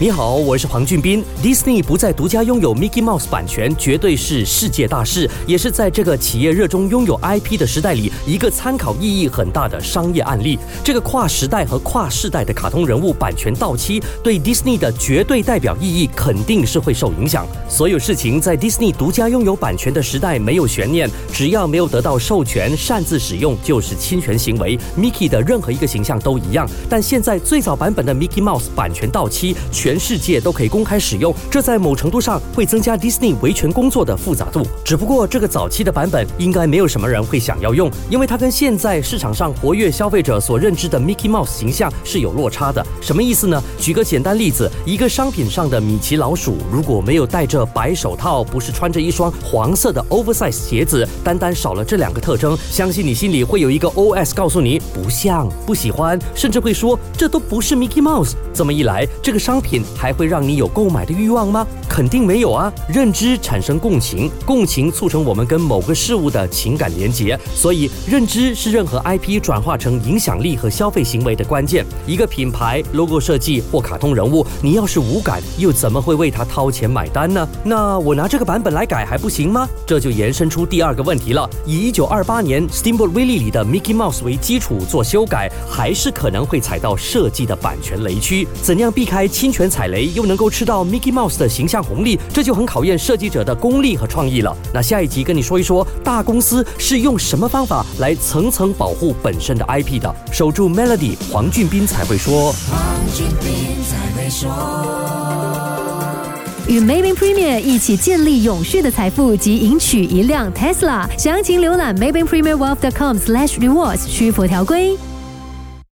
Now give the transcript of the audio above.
你好，我是黄俊斌。Disney 不再独家拥有 Mickey Mouse 版权，绝对是世界大事，也是在这个企业热衷拥有 IP 的时代里，一个参考意义很大的商业案例。这个跨时代和跨世代的卡通人物版权到期，对 Disney 的绝对代表意义肯定是会受影响。所有事情在 Disney 独家拥有版权的时代没有悬念，只要没有得到授权，擅自使用就是侵权行为。Mickey 的任何一个形象都一样。但现在最早版本的 Mickey Mouse 版权到期，全全世界都可以公开使用，这在某程度上会增加 Disney 维权工作的复杂度。只不过这个早期的版本应该没有什么人会想要用，因为它跟现在市场上活跃消费者所认知的 Mickey Mouse 形象是有落差的。什么意思呢？举个简单例子，一个商品上的米奇老鼠如果没有戴着白手套，不是穿着一双黄色的 oversize 鞋子，单单少了这两个特征，相信你心里会有一个 OS 告诉你不像、不喜欢，甚至会说这都不是 Mickey Mouse。这么一来，这个商品还会让你有购买的欲望吗？肯定没有啊！认知产生共情，共情促成我们跟某个事物的情感连结，所以认知是任何 IP 转化成影响力和消费行为的关键。一个品牌 logo 设计或卡通人物，你要是无感，又怎么会为他掏钱买单呢？那我拿这个版本来改还不行吗？这就延伸出第二个问题了。以一九二八年 Steamboat Willie 里的 Mickey Mouse 为基础做修改，还是可能会踩到设计的版权雷区。怎样避开侵权踩雷，又能够吃到 Mickey Mouse 的形象红利，这就很考验设计者的功力和创意了。那下一集跟你说一说，大公司是用什么方法来层层保护本身的 IP 的？守住 Melody，黄俊斌才会说。黄俊斌才会说。与 Maybank Premier 一起建立永续的财富及赢取一辆 Tesla。详情浏览 maybankpremierwealth.com/rewards，需符条规。